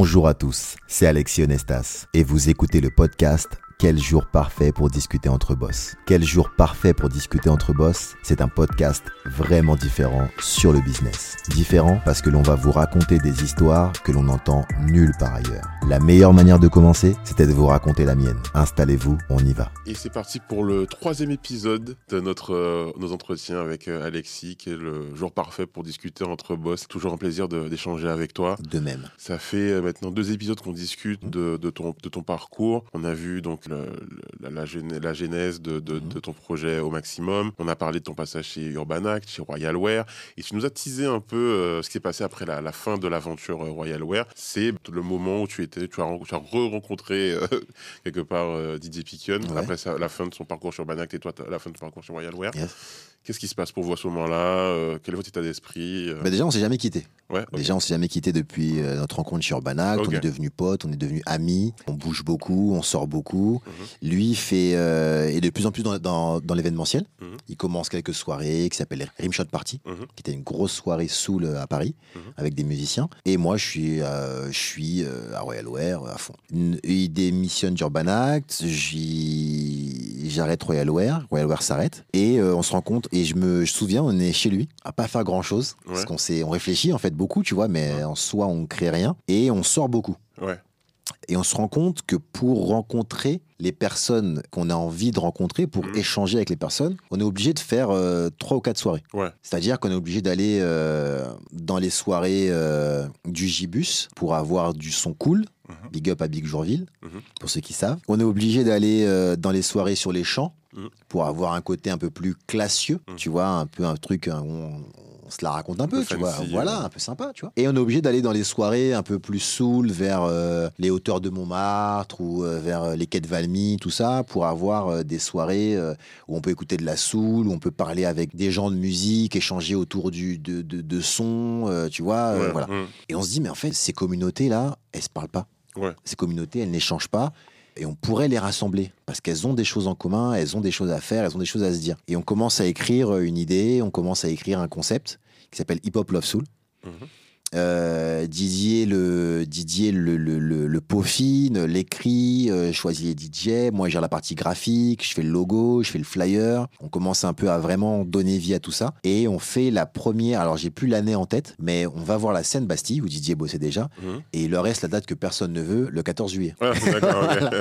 Bonjour à tous, c'est Alexis Onestas et vous écoutez le podcast quel jour parfait pour discuter entre boss Quel jour parfait pour discuter entre boss C'est un podcast vraiment différent sur le business. Différent parce que l'on va vous raconter des histoires que l'on n'entend nulle part ailleurs. La meilleure manière de commencer, c'était de vous raconter la mienne. Installez-vous, on y va. Et c'est parti pour le troisième épisode de notre, euh, nos entretiens avec euh, Alexis, qui est le jour parfait pour discuter entre boss. Toujours un plaisir d'échanger avec toi. De même. Ça fait euh, maintenant deux épisodes qu'on discute de, de ton, de ton parcours. On a vu donc le- la, la la genèse de, de- de ton projet au maximum. On a parlé de ton passage chez Urban Act, chez Royalware. Et tu nous as teasé un peu euh, ce qui s'est passé après la, la fin de l'aventure euh, Royalware. C'est le moment où tu étais, tu as, as re-rencontré euh, quelque part euh, Didier Piquion Ouais. après la fin de son parcours chez Urban Act et toi la fin de ton parcours chez Royalware. Yes. Qu'est-ce qui se passe pour vous à ce moment-là Euh, Quel est votre état d'esprit Euh, Bah déjà, on s'est jamais quitté. Ouais. Déjà, on s'est jamais quitté depuis euh, notre rencontre chez Urbanact. Ok. On est devenus potes, on est devenus amis. On bouge beaucoup, on sort beaucoup. Mhm. Lui fait euh, est de plus en plus dans, dans, dans l'événementiel. Mhm. Il commence quelques soirées qui s'appellent les Rimshot Party, Mhm. qui était une grosse soirée soul à Paris avec des musiciens. Et moi, je suis, euh, je suis euh, à Royal Wear à fond. Il démissionne d'Urbanact, j'y- j'arrête Royal Wear, Royal Wear s'arrête et on se rend compte. Et je me je souviens, on est chez lui à pas faire grand chose parce qu'on s'est, on réfléchit en fait beaucoup, tu vois, mais en soi, on crée rien et on sort beaucoup. Ouais. Et on se rend compte que pour rencontrer les personnes qu'on a envie de rencontrer, pour Mhm. échanger avec les personnes, on est obligé de faire euh, trois ou quatre soirées. Ouais. C'est-à-dire qu'on est obligé d'aller euh, dans les soirées euh, du Gibus pour avoir du son cool. Mhm. Big up à Big Jourville, Mhm. pour ceux qui savent. On est obligé d'aller dans les soirées sur les champs Pour avoir un côté un peu plus classieux, Mhm. tu vois, un peu un truc, où on, on se la raconte un, peu, peu tu vois. Voilà, un peu sympa, tu vois. Et on est obligé d'aller dans les soirées un peu plus soul, vers euh, les hauteurs de Montmartre ou euh, vers euh, les quais de Valmy, tout ça, pour avoir euh, des soirées où on peut écouter de la soul, où on peut parler avec des gens de musique, échanger autour du, de, de, de sons, tu vois. Ouais. voilà. Mhm. Et on se dit, mais en fait, ces communautés-là, elles se parlent pas. Ouais. Ces communautés, elles n'échangent pas. Et on pourrait les rassembler parce qu'elles ont des choses en commun, elles ont des choses à faire, elles ont des choses à se dire. Et on commence à écrire euh, une idée, on commence à écrire un concept qui s'appelle Hip Hop Love Soul. Mhm. Euh, Didier le Didier le, le, le, le peaufine, l'écrit, euh, choisit les DJ. Moi, je gère la partie graphique, je fais le logo, je fais le flyer. On commence un peu à vraiment donner vie à tout ça. Et on fait la première. Alors, j'ai plus l'année en tête, mais on va voir la scène Bastille où Didier bossait déjà. Mhm. Et il leur reste la date que personne ne veut, le 14 juillet. Ok.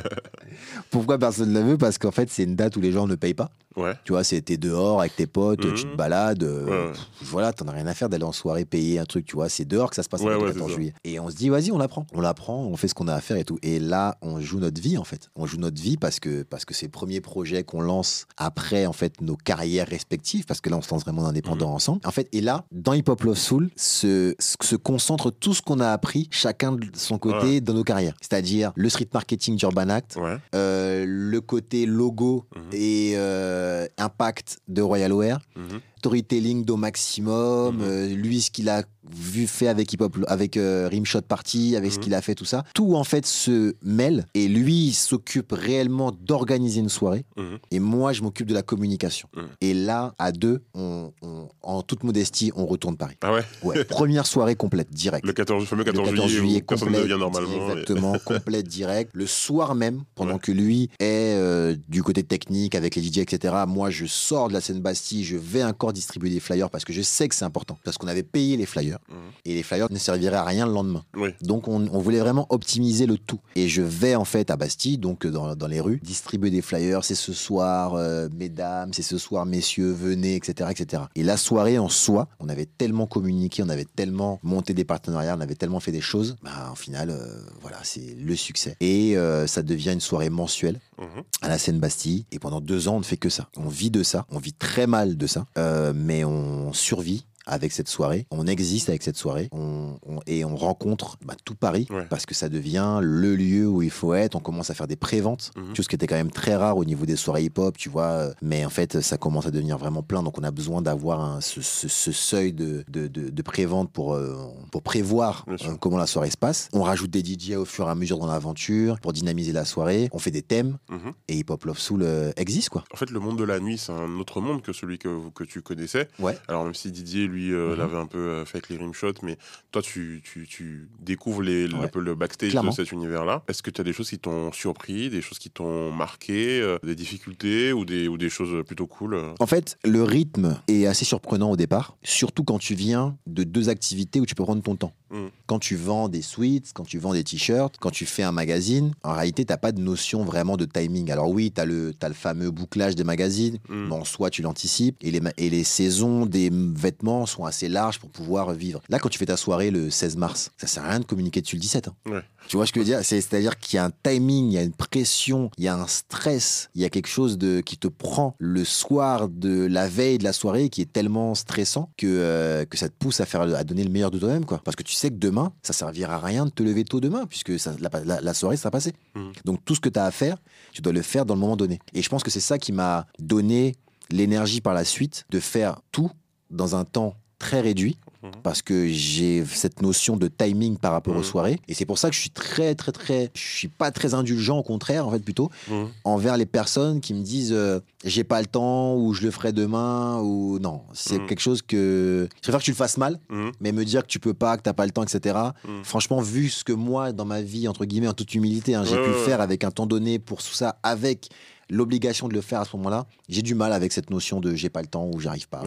Pourquoi personne ne la veut? Parce qu'en fait, c'est une date où les gens ne payent pas. Ouais. Tu vois, t'es dehors avec tes potes, Mhm. tu te balades. euh, Ouais, ouais. pff, voilà, t'en as rien à faire d'aller en soirée payer un truc, tu vois. C'est dehors que ça se passe Ouais, le ouais, 14 c'est ça. juillet. Et on se dit, vas-y, on l'apprend. On l'apprend, on fait ce qu'on a à faire et tout. Et là, on joue notre vie, en fait. On joue notre vie parce que parce que c'est le premier projet qu'on lance après, en fait, nos carrières respectives. Parce que là, on se lance vraiment Mhm. indépendants ensemble. En fait, et là, dans Hip Hop Love Soul, se, se concentre tout ce qu'on a appris, chacun de son côté, dans nos carrières. C'est-à-dire le street marketing d'Urban Act, euh, le côté logo Mhm. et euh, impact de Royal Wear, Mhm. Storytelling d'au maximum, Mhm. euh, lui ce qu'il a vu fait avec Hip Hop, avec euh, Rimshot Party, avec ce Mhm. qu'il a fait tout ça, tout en fait se mêle et lui s'occupe réellement d'organiser une soirée Mhm. et moi je m'occupe de la communication. Et là à deux, on, on- en toute modestie, on retourne Paris. Ah ouais? Ouais, première soirée complète, direct. Le 14, le fameux Le 14, 14 juillet personne ne vient normalement. et- Exactement, complet direct. Le soir même, pendant Ouais. que lui est euh, du côté technique avec les DJ, etc. Moi, je sors de la scène Bastille, je vais encore distribuer des flyers parce que je sais que c'est important. Parce qu'on avait payé les flyers Mhm. et les flyers ne serviraient à rien le lendemain. Oui. Donc, on, on voulait vraiment optimiser le tout. Et je vais en fait à Bastille, donc dans, dans les rues, distribuer des flyers. C'est ce soir, euh, mesdames, c'est ce soir, messieurs, venez, etc., etc. Et la soirée en soi, on avait tellement communiqué, on avait tellement monté des partenariats, on avait tellement fait des choses. Bah, en final, euh, voilà, c'est le succès. Et euh, ça devient une soirée mensuelle Mhm. à la Seine Bastille. Et pendant deux ans, on ne fait que ça. On vit de ça. On vit très mal de ça. Euh, mais on survit avec cette soirée. On existe avec cette soirée. On, on- et on rencontre bah, tout Paris Ouais. parce que ça devient le lieu où il faut être. On commence à faire des préventes. Mhm. Chose qui était quand même très rare au niveau des soirées hip-hop, tu vois. Mais en fait, ça commence à devenir vraiment plein. Donc on a besoin d'avoir ce, ce- ce seuil de, de, de, de prévente pour, euh, pour prévoir euh, comment la soirée se passe. On rajoute des DJ au fur et à mesure dans l'aventure pour dynamiser la soirée. On fait des thèmes Mhm. et Hip Hop Love Soul euh, existe quoi. En fait, le monde de la nuit, c'est un autre monde que celui que, que tu connaissais. Ouais. Alors, même si Didier, lui, lui euh, Mhm. l'avait un peu euh, fait avec les rimshots, mais toi, tu, tu, tu découvres les, Ouais. un peu le backstage Clairement. de cet univers-là. Est-ce que tu as des choses qui t'ont surpris, des choses qui t'ont marqué, euh, des difficultés ou des, ou des choses plutôt cool En fait, le rythme est assez surprenant au départ, surtout quand tu viens de deux activités où tu peux prendre ton temps. Mm. Quand tu vends des sweats, quand tu vends des t-shirts, quand tu fais un magazine, en réalité, tu n'as pas de notion vraiment de timing. Alors oui, tu as, le fameux bouclage des magazines, Mm. mais en soi, tu l'anticipes, et les, ma- et les saisons des vêtements sont assez larges pour pouvoir vivre. Là, quand tu fais ta soirée le 16 mars, ça sert à rien de communiquer dessus le 17. hein. Ouais. Tu vois ce que je veux dire? C'est- C'est-à-dire qu'il y a un timing, il y a une pression, il y a un stress, il y a quelque chose de, qui te prend le soir de la veille de la soirée qui est tellement stressant que, euh, que ça te pousse à, faire, à donner le meilleur de toi-même. Parce que tu sais que demain, ça servira à rien de te lever tôt demain puisque ça- la, la- la soirée sera passée. Mhm. Donc tout ce que tu as à faire, tu dois le faire dans le moment donné. Et je pense que c'est ça qui m'a donné l'énergie par la suite de faire tout dans un temps très réduit Mhm. parce que j'ai cette notion de timing par rapport aux Mhm. soirées. Et c'est pour ça que je suis très très très je suis pas très indulgent au contraire en fait plutôt Mhm. envers les personnes qui me disent euh, j'ai pas le temps ou je le ferai demain ou non. C'est quelque chose que je préfère que tu le fasses mal mais me dire que tu peux pas que t'as pas le temps etc franchement vu ce que moi dans ma vie entre guillemets en toute humilité hein, j'ai pu faire avec un temps donné pour tout ça avec l'obligation de le faire à ce moment-là j'ai du mal avec cette notion de j'ai pas le temps ou j'arrive pas.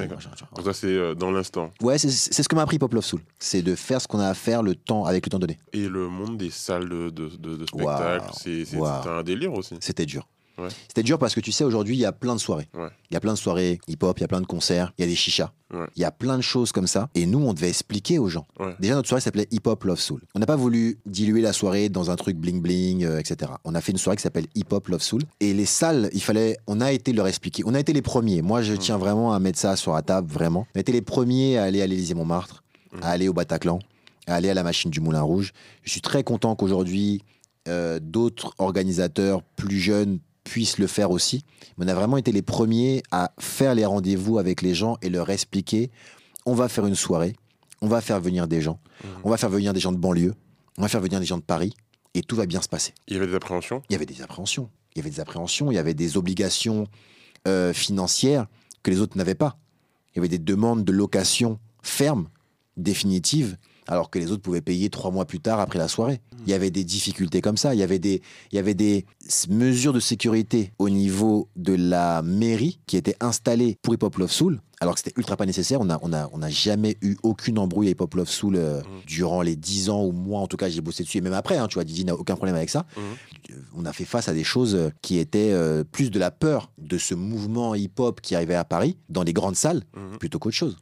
Donc ça, c'est euh, dans l'instant. Ouais, c'est ce que m'a appris Pop Love Soul. C'est de faire ce qu'on a à faire le temps, avec le temps donné. Et le monde des salles de, de, de- de spectacle, c'est un délire aussi. C'était dur. Ouais. C'était dur parce que tu sais, aujourd'hui, il y a plein de soirées. Ouais. Il y a plein de soirées hip-hop, il y a plein de concerts, il y a des chichas. Ouais. Il y a plein de choses comme ça. Et nous, on devait expliquer aux gens. Déjà, notre soirée s'appelait Hip Hop Love Soul. On n'a pas voulu diluer la soirée dans un truc bling bling, euh, etc. On a fait une soirée qui s'appelle Hip Hop Love Soul. Et les salles, il fallait, on a été leur expliquer. On a été les premiers. Moi, je Mm. tiens vraiment à mettre ça sur la table, vraiment. On a été les premiers à aller à l'Élysée Montmartre, Mm. à aller au Bataclan, à aller à la machine du Moulin Rouge. Je suis très content qu'aujourd'hui, euh, d'autres organisateurs plus jeunes puissent le faire aussi. Mais on a vraiment été les premiers à faire les rendez-vous avec les gens et leur expliquer on va faire une soirée, on va faire venir des gens, Mhm. on va faire venir des gens de banlieue, on va faire venir des gens de Paris et tout va bien se passer. Il y avait des appréhensions? Il y avait des appréhensions, il y avait des appréhensions, il y avait des obligations euh, financières que les autres n'avaient pas. Il y avait des demandes de location fermes, définitives, alors que les autres pouvaient payer trois mois plus tard après la soirée. Il y avait des difficultés comme ça. Il y avait des, il y avait des mesures de sécurité au niveau de la mairie qui étaient installées pour Hip Hop Love Soul, alors que c'était ultra pas nécessaire. On n'a on a, on a jamais eu aucune embrouille à Hip Hop Love Soul euh, durant les dix ans où moi, en tout cas, j'ai bossé dessus. Et même après, hein, tu vois, Didi n'a aucun problème avec ça. Mhm. Euh, On a fait face à des choses euh, qui étaient euh, plus de la peur de ce mouvement hip-hop qui arrivait à Paris, dans les grandes salles, plutôt qu'autre chose.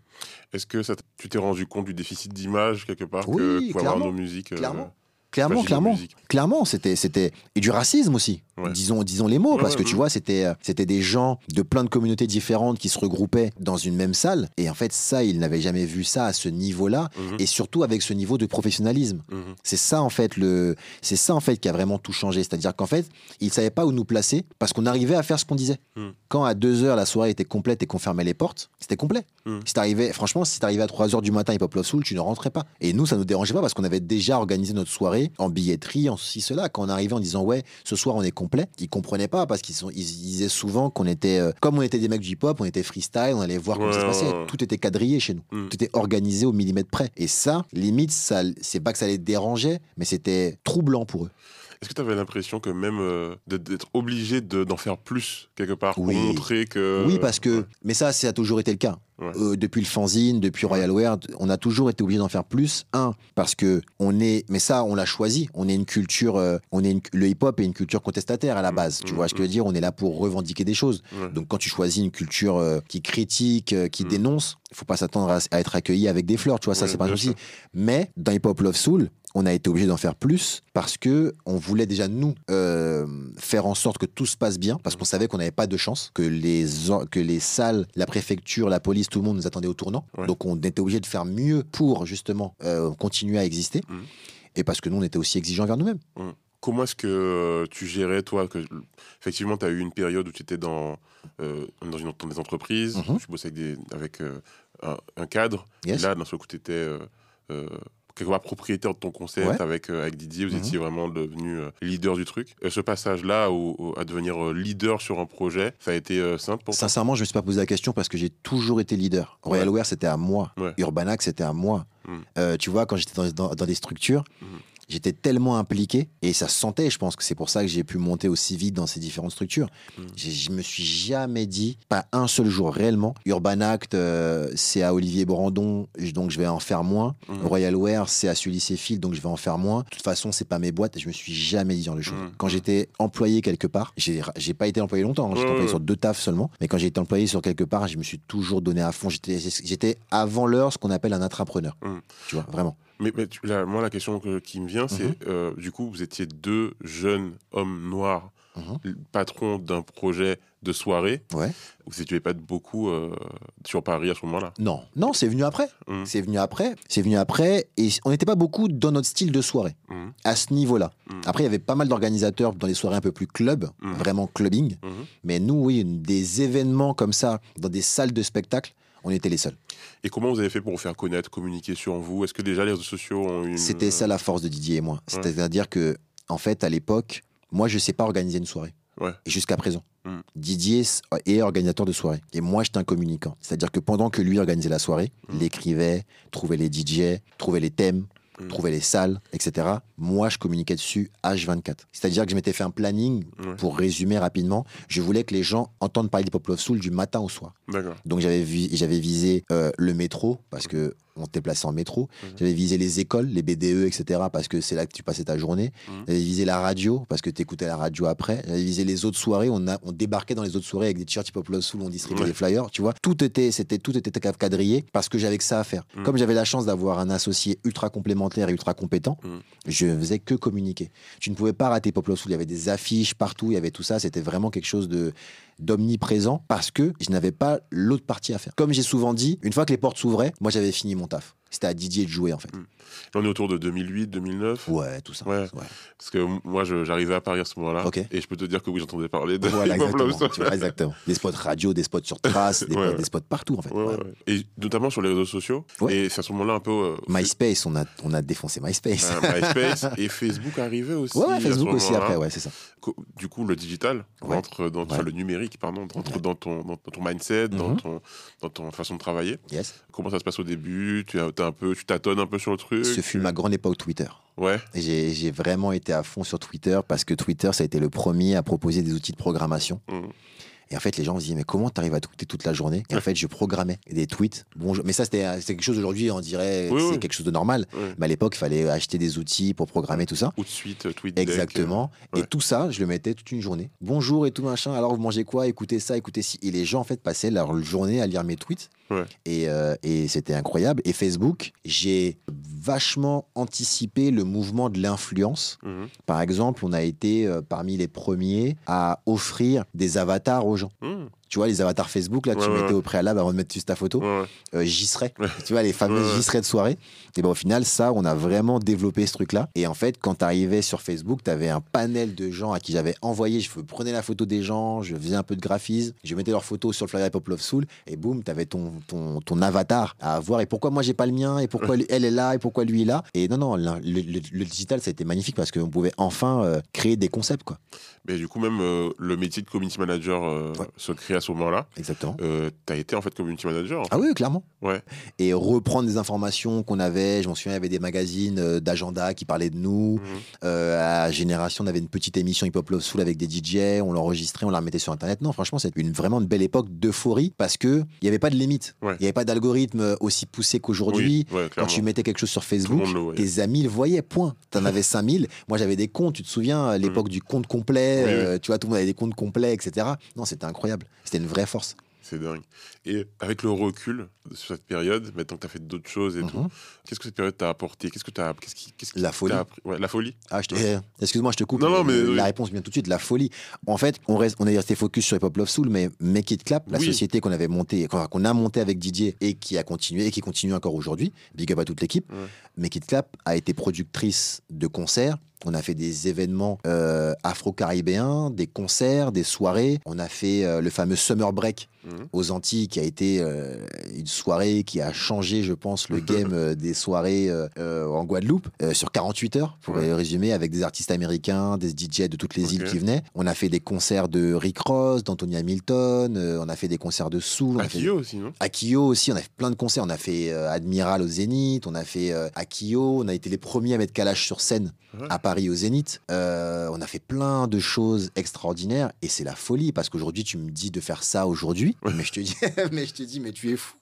Est-ce que ça tu t'es rendu compte du déficit d'image quelque part Oui, que pouvaient avoir nos musiques euh, clairement. Clairement, clairement. Clairement, c'était, c'était et du racisme aussi. Ouais. Disons, disons les mots, Ouais, parce que tu vois, c'était, euh, c'était des gens de plein de communautés différentes qui se regroupaient dans une même salle. Et en fait, ça, ils n'avaient jamais vu ça à ce niveau-là, Mhm. et surtout avec ce niveau de professionnalisme. Mhm. C'est ça en fait le, c'est ça en fait qui a vraiment tout changé. C'est-à-dire qu'en fait, ils savaient pas où nous placer parce qu'on arrivait à faire ce qu'on disait. Mm. Quand à 2 heures la soirée était complète et qu'on fermait les portes, c'était complet. Si t'arrivais, franchement, si t'arrivais à 3 heures du matin Hip Hop Love Soul, tu ne rentrais pas. Et nous, ça nous dérangeait pas parce qu'on avait déjà organisé notre soirée en billetterie, en ceci, cela. Quand on arrivait en disant ouais, ce soir on est complet, ils comprenaient pas parce qu'ils ils disaient souvent qu'on était, euh, comme on était des mecs du hip hop, on était freestyle, on allait voir comment ça se passait. ouais. Tout était quadrillé chez nous. Mm. Tout était organisé au millimètre près. Et ça, limite, ça, c'est pas que ça les dérangeait, mais c'était troublant pour eux. Est-ce que tu avais l'impression que même euh, d'être obligé de- d'en faire plus quelque part Oui. pour montrer que oui, parce que, mais ça, ça a toujours été le cas. Ouais. Euh, depuis le fanzine, depuis Royal Wear, on a toujours été obligé d'en faire plus. Un, parce que on est, mais ça, on l'a choisi. On est une culture, euh, on est une- le hip-hop est une culture contestataire à la Mm, base. Tu mm, vois ce que je veux dire? On est là pour revendiquer des choses. Donc quand tu choisis une culture euh, qui critique, qui Mm. dénonce, il faut pas s'attendre à, à être accueilli avec des fleurs, tu vois, ça c'est pas un souci. Mais dans Hip Hop Love Soul, on a été obligé d'en faire plus parce que on voulait déjà nous euh, faire en sorte que tout se passe bien parce qu'on savait qu'on n'avait pas de chance, que les que les salles, la préfecture, la police, tout le monde nous attendait au tournant. Ouais. Donc on était obligé de faire mieux pour justement euh, continuer à exister. Mhm. Et parce que nous, on était aussi exigeants envers nous-mêmes. Comment est-ce que euh, tu gérais, toi que, Effectivement, tu as eu une période où tu étais dans, euh, dans, une, dans des entreprises, Mhm. tu bossais avec, des, avec euh, un, un cadre, Yes. et là, d'un seul coup, tu étais quelque part propriétaire de ton concept Ouais. avec, euh, avec Didier. Vous Mhm. étiez vraiment devenu euh, leader du truc. Ce passage-là à devenir euh, leader sur un projet, ça a été simple pour toi? Sincèrement, je me suis pas posé la question parce que j'ai toujours été leader. Royal Ouais. Wear, c'était à moi. Ouais. Urbanac, c'était à moi. Mm. Euh, tu vois, quand j'étais dans, dans- dans des structures, Mm. J'étais tellement impliqué et ça se sentait. Je pense que c'est pour ça que j'ai pu monter aussi vite dans ces différentes structures. Mm. J'ai- Je me suis jamais dit, pas un seul jour réellement, Urbanact, euh, c'est à Olivier Brandon, donc je vais en faire moins. Royal Wear, c'est à Sully Field, donc je vais en faire moins. De toute façon, c'est pas mes boîtes. Je me suis jamais dit dans les choses. Mhm. Quand j'étais employé quelque part, j'ai pas été employé longtemps. hein. J'étais employé sur deux tafs seulement. Mais quand j'ai été employé sur quelque part, je me suis toujours donné à fond. J'étais avant l'heure ce qu'on appelle un intrapreneur. Mhm. Tu vois, vraiment. Mais, mais tu- là, moi, la question que- qui me vient, c'est Mhm. euh, du coup, vous étiez deux jeunes hommes noirs, Mhm. patrons d'un projet de soirée. Ouais. Vous n'étiez pas beaucoup euh, sur Paris à ce moment-là? Non, non, c'est venu après. Mhm. C'est venu après. C'est venu après. Et on n'était pas beaucoup dans notre style de soirée à ce niveau-là. Après, il y avait pas mal d'organisateurs dans les soirées un peu plus club, vraiment clubbing. Mais nous, oui, des événements comme ça, dans des salles de spectacle, on était les seuls. Et comment vous avez fait pour vous faire connaître, communiquer sur vous? Est-ce que déjà les réseaux sociaux ont une. C'était ça la force de Didier et moi. C'est-à-dire que, en fait, à l'époque, moi, je sais pas organiser une soirée. Ouais. Et jusqu'à présent. Mm. Didier est organisateur de soirée. Et moi, j'étais un communicant. C'est-à-dire que pendant que lui organisait la soirée, Mm. il écrivait, trouvait les DJ, trouvait les thèmes, Mm. trouvait les salles, etc. Moi, je communiquais dessus H24. C'est-à-dire que je m'étais fait un planning, Ouais. pour résumer rapidement. Je voulais que les gens entendent parler d'Hip Hop Love Soul du matin au soir. Donc j'avais vi- j'avais visé euh, le métro parce que on était placé en métro. Mhm. J'avais visé les écoles, les BDE, etc. parce que c'est là que tu passais ta journée. Mhm. J'avais visé la radio parce que tu écoutais la radio après. J'avais visé les autres soirées. On, a, on débarquait dans les autres soirées avec des t-shirts hip hop love soul, on distribuait Ouais. des flyers. Tu vois, tout était, c'était, tout était quadrillé parce que j'avais que ça à faire. Mhm. Comme j'avais la chance d'avoir un associé ultra complémentaire et ultra compétent. Je faisais que communiquer. Tu ne pouvais pas rater Pop Love Soul. Il y avait des affiches partout, il y avait tout ça. C'était vraiment quelque chose de d'omniprésent parce que je n'avais pas l'autre partie à faire. Comme j'ai souvent dit, une fois que les portes s'ouvraient, moi j'avais fini mon taf. C'était à Didier de jouer en fait. Là, on est autour de 2008, 2009. Ouais, tout ça. Ouais. Parce que moi, j'arrivais à Paris à ce moment-là. Et je peux te dire que oui, j'entendais parler de Voilà, exactement. Soul. Tu vois, exactement. Des spots radio, des spots sur trace, des, Ouais, ouais. des spots partout en fait. Et notamment sur les réseaux sociaux. Et c'est à ce moment-là un peu. euh, MySpace, on a, on a défoncé MySpace. euh, MySpace et Facebook arrivait aussi. ouais, Facebook aussi après, ouais, c'est ça. Du coup, le digital rentre dans enfin, le numérique, pardon, rentre dans, ton, dans, ton mindset, dans, Mhm. ton, dans ton façon de travailler. Yes. Comment ça se passe au début? Tu, as, un peu, tu tâtonnes un peu sur le truc Ce fut ma grande époque Twitter. Ouais. J'ai vraiment été à fond sur Twitter parce que Twitter, ça a été le premier à proposer des outils de programmation. Mhm. Et en fait, les gens se disaient, mais comment tu arrives à tweeter toute la journée? Et en fait, je programmais des tweets. Bonjour. Mais ça, c'était c'était quelque chose aujourd'hui, on dirait, Oui, c'est oui. quelque chose de normal. Mais à l'époque, il fallait acheter des outils pour programmer tout ça. Ou de suite, euh, tweet deck, Exactement. ouais. Et tout ça, je le mettais toute une journée. Bonjour et tout machin. Alors, vous mangez quoi? Écoutez ça, écoutez ci. Et les gens, en fait, passaient leur journée à lire mes tweets. Ouais. Et, euh, et c'était incroyable. Et Facebook, j'ai vachement anticipé le mouvement de l'influence. euh. Mhm. Par exemple, on a été euh, parmi les premiers à offrir des avatars aux gens. Mhm. Tu vois, les avatars Facebook, là, que tu ouais. mettais au préalable avant de mettre juste ta photo, Ouais, euh, j'y serais. Tu vois, les fameuses j'y serais de soirée. Et ben au final, ça, on a vraiment développé ce truc-là. Et en fait, quand tu arrivais sur Facebook, tu avais un panel de gens à qui j'avais envoyé. Je prenais la photo des gens, je faisais un peu de graphisme, je mettais leurs photos sur le flyer Pop Love Soul, et boum, tu avais ton, ton, ton avatar à avoir. Et pourquoi moi, j'ai pas le mien? Et pourquoi elle est là? Et pourquoi lui est là? Et non, non, le, le- le- le digital, ça a été magnifique parce qu'on pouvait enfin euh, créer des concepts, quoi. Mais du coup, même euh, le métier de community manager se crée à ce moment-là. Exactement. Euh, T'as été en fait community manager. en fait. Ah oui, clairement. Ouais. Et reprendre des informations qu'on avait. Je m'en souviens, il y avait des magazines euh, d'agenda qui parlaient de nous. Mhm. Euh, à Génération, on avait une petite émission Hip Hop Love Soul avec des DJ. On l'enregistrait, on la remettait sur Internet. Non, franchement, c'est une, vraiment une belle époque d'euphorie parce que il n'y avait pas de limite. Il Ouais. n'y avait pas d'algorithme aussi poussé qu'aujourd'hui. Oui, ouais, Quand tu mettais quelque chose sur Facebook, tes amis le voyaient, point. T'en avais 5000. Moi, j'avais des comptes, tu te souviens, l'époque du compte complet, euh, tu vois, tout le monde avait des comptes complets, etc. Non, c'était incroyable. C'était une vraie force. C'est dingue. Et avec le recul sur cette période, maintenant que tu as fait d'autres choses et tout, Mhm. qu'est-ce que cette période t'a apporté? Qu'est-ce que tu as qu'est-ce qui, qui La folie. t'a appris? Ouais, La folie Ah, eh, Excuse-moi, je te coupe. Non, non, mais le- oui. La réponse vient tout de suite. La folie. En fait, on, reste, on est resté focus sur Hip Hop Love Soul, mais Make It Clap, la Oui. société qu'on avait montée, qu'on a montée avec Didier et qui a continué et qui continue encore aujourd'hui, big up à toute l'équipe, Ouais. Make It Clap a été productrice de concerts. On a fait des événements euh, afro-caribéens, des concerts, des soirées. On a fait euh, le fameux Summer Break Mhm. aux Antilles, qui a été euh, une soirée qui a changé, je pense, le game euh, des soirées euh, en Guadeloupe sur 48 heures, pour Ouais. résumer, avec des artistes américains, des DJ de toutes les îles qui venaient. On a fait des concerts de Rick Ross, d'Anthony Hamilton, on a fait des concerts de Soul. fait- Akio aussi, non? Akio aussi, on a fait plein de concerts. On a fait Admiral au Zénith, on a fait Akio, on a été les premiers à mettre Kalash sur scène Ouais. à Paris au Zénith. On a fait plein de choses extraordinaires et c'est la folie parce qu'aujourd'hui tu me dis de faire ça aujourd'hui, mais je te dis, mais je te dis, mais tu es fou.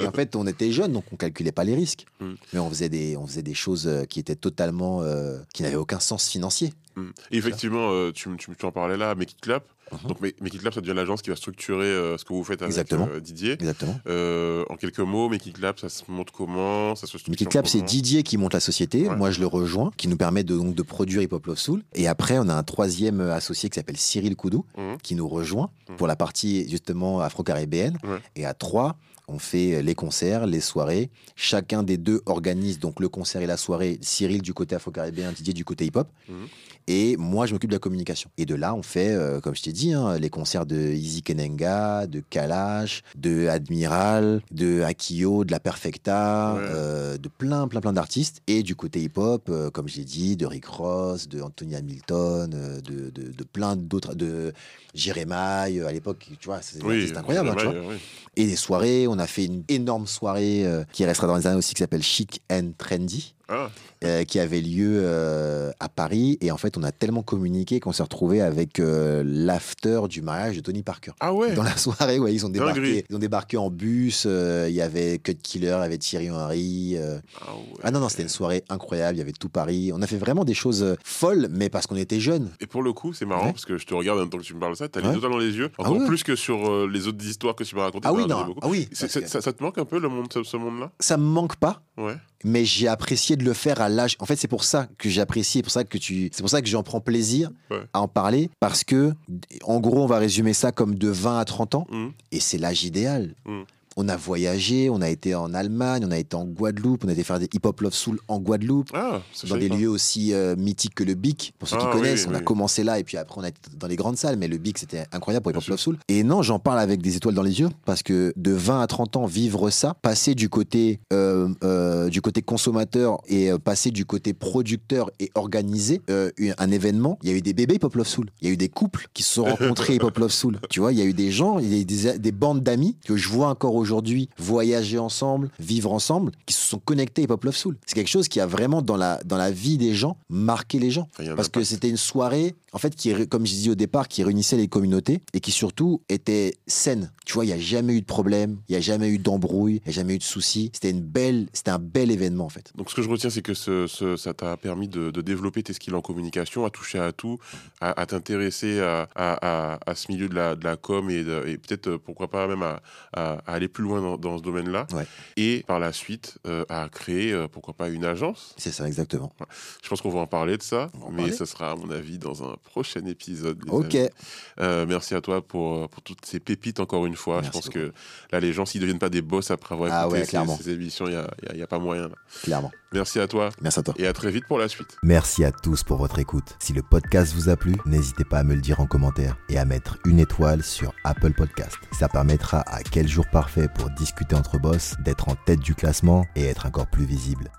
et en fait, on était jeunes donc on calculait pas les risques, Mm. mais on faisait des, on faisait des choses euh, qui étaient totalement, euh, qui n'avaient aucun sens financier. Mm. Effectivement, euh, tu, tu, tu en parlais là, Make It Clap. Mhm. Donc, Make Make It Clap, ça devient l'agence qui va structurer euh, ce que vous faites avec Exactement. euh, Didier. Exactement. Euh, en quelques mots, Make It Clap, ça se monte comment? Ça se structure Mickey Clap, c'est Didier qui monte la société. Ouais. Moi, je le rejoins, qui nous permet de, donc, de produire Hip Hop Love Soul. Et après, on a un troisième associé qui s'appelle Cyril Koudou, Mhm. qui nous rejoint Mhm. pour la partie justement afro-caribéenne. Ouais. Et à trois, on fait les concerts, les soirées. Chacun des deux organise donc le concert et la soirée. Cyril du côté afro-caribéen, Didier du côté hip-hop. Et moi, je m'occupe de la communication. Et de là, on fait, euh, comme je t'ai dit, hein, les concerts de Easy Kenenga, de Kalash, de Admiral, de Akio, de La Perfecta, Ouais. euh, de plein, plein, plein d'artistes. Et du côté hip-hop, euh, comme j'ai dit, de Rick Ross, de Anthony Hamilton, euh, de, de, de plein d'autres, de Jérémy, euh, à l'époque, tu vois, c'est Oui, incroyable. hein, tu vois. Jérémy, oui. Et des soirées, on a fait une énorme soirée euh, qui restera dans les années aussi, qui s'appelle Chic and Trendy. Ah, euh, qui avait lieu euh, à Paris. Et en fait, on a tellement communiqué qu'on s'est retrouvé avec euh, l'after du mariage de Tony Parker. ah ouais Dans la soirée, ouais, ils ont débarqué, ils ont débarqué en bus. Il y avait Cut Killer, il y avait Thierry Henry. Ah, ouais. Ah non, non, c'était une soirée incroyable. Il y avait tout Paris. On a fait vraiment des choses folles, mais parce qu'on était jeunes. Et pour le coup, c'est marrant Ouais. parce que je te regarde en même temps que tu me parles de ça, t'as les Ouais. étoiles dans les yeux, Ah encore plus que sur les autres histoires que tu m'as racontées. Ah oui, as non. Ah oui. Que ça, ça te manque un peu le monde, ce, ce monde-là? Ça me manque pas. Ouais. Mais j'ai apprécié de le faire à l'âge. En fait, c'est pour ça que j'ai apprécié, pour ça que tu, c'est pour ça que j'en prends plaisir Ouais. à en parler, parce que, en gros, on va résumer ça comme de 20 à 30 ans, Mhm. et c'est l'âge idéal. Mhm. On a voyagé, on a été en Allemagne, on a été en Guadeloupe, on a été faire des hip-hop love soul en Guadeloupe, Ah, dans des pas. lieux aussi euh, mythiques que le BIC. Pour ceux qui Ah, connaissent, oui, on a commencé là et puis après on a été dans les grandes salles, mais le BIC c'était incroyable pour hip-hop love soul. Et non, j'en parle avec des étoiles dans les yeux parce que de 20 à 30 ans, vivre ça, passer du côté, euh, euh, du côté consommateur et passer du côté producteur et organiser un événement, il y a eu des bébés hip-hop love soul, il y a eu des couples qui se sont rencontrés hip-hop love soul. Tu vois, il y a eu des gens, il y a eu des, des bandes d'amis que je vois encore aujourd'hui voyager ensemble, vivre ensemble, qui se sont connectés hip-hop love soul. C'est quelque chose qui a vraiment dans la, dans la vie des gens marqué les gens. Parce que c'était une soirée, en fait, qui, comme je disais au départ, qui réunissait les communautés et qui surtout était saine. Tu vois, il n'y a jamais eu de problème, il n'y a jamais eu d'embrouille, il n'y a jamais eu de soucis. C'était une belle, c'était un bel événement, en fait. Donc, ce que je retiens, c'est que ce, ce- ça t'a permis de, de développer tes skills en communication, à toucher à tout, à, à t'intéresser à, à- à- à ce milieu de la, de la com et, peut-être, euh, pourquoi pas, même à, aller plus loin dans, dans ce domaine-là. Ouais. Et par la suite, euh, à créer, euh, pourquoi pas, une agence. C'est ça, exactement. Je pense qu'on va en parler de ça, mais parler. ça sera, à mon avis, dans un prochain épisode. les Ok. amis. Euh, merci à toi pour, pour toutes ces pépites, encore une fois. Merci je pense beaucoup. que là, les gens, s'ils ne deviennent pas des boss après avoir Ah écouté ouais, ces, émissions, il n'y a, pas moyen. là. Clairement. Merci à toi Merci à toi. et à très vite pour la suite. Merci à tous pour votre écoute. Si le podcast vous a plu, n'hésitez pas à me le dire en commentaire et à mettre une étoile sur Apple Podcast. Ça permettra à Quel jour parfait pour discuter entre boss d'être en tête du classement et être encore plus visible.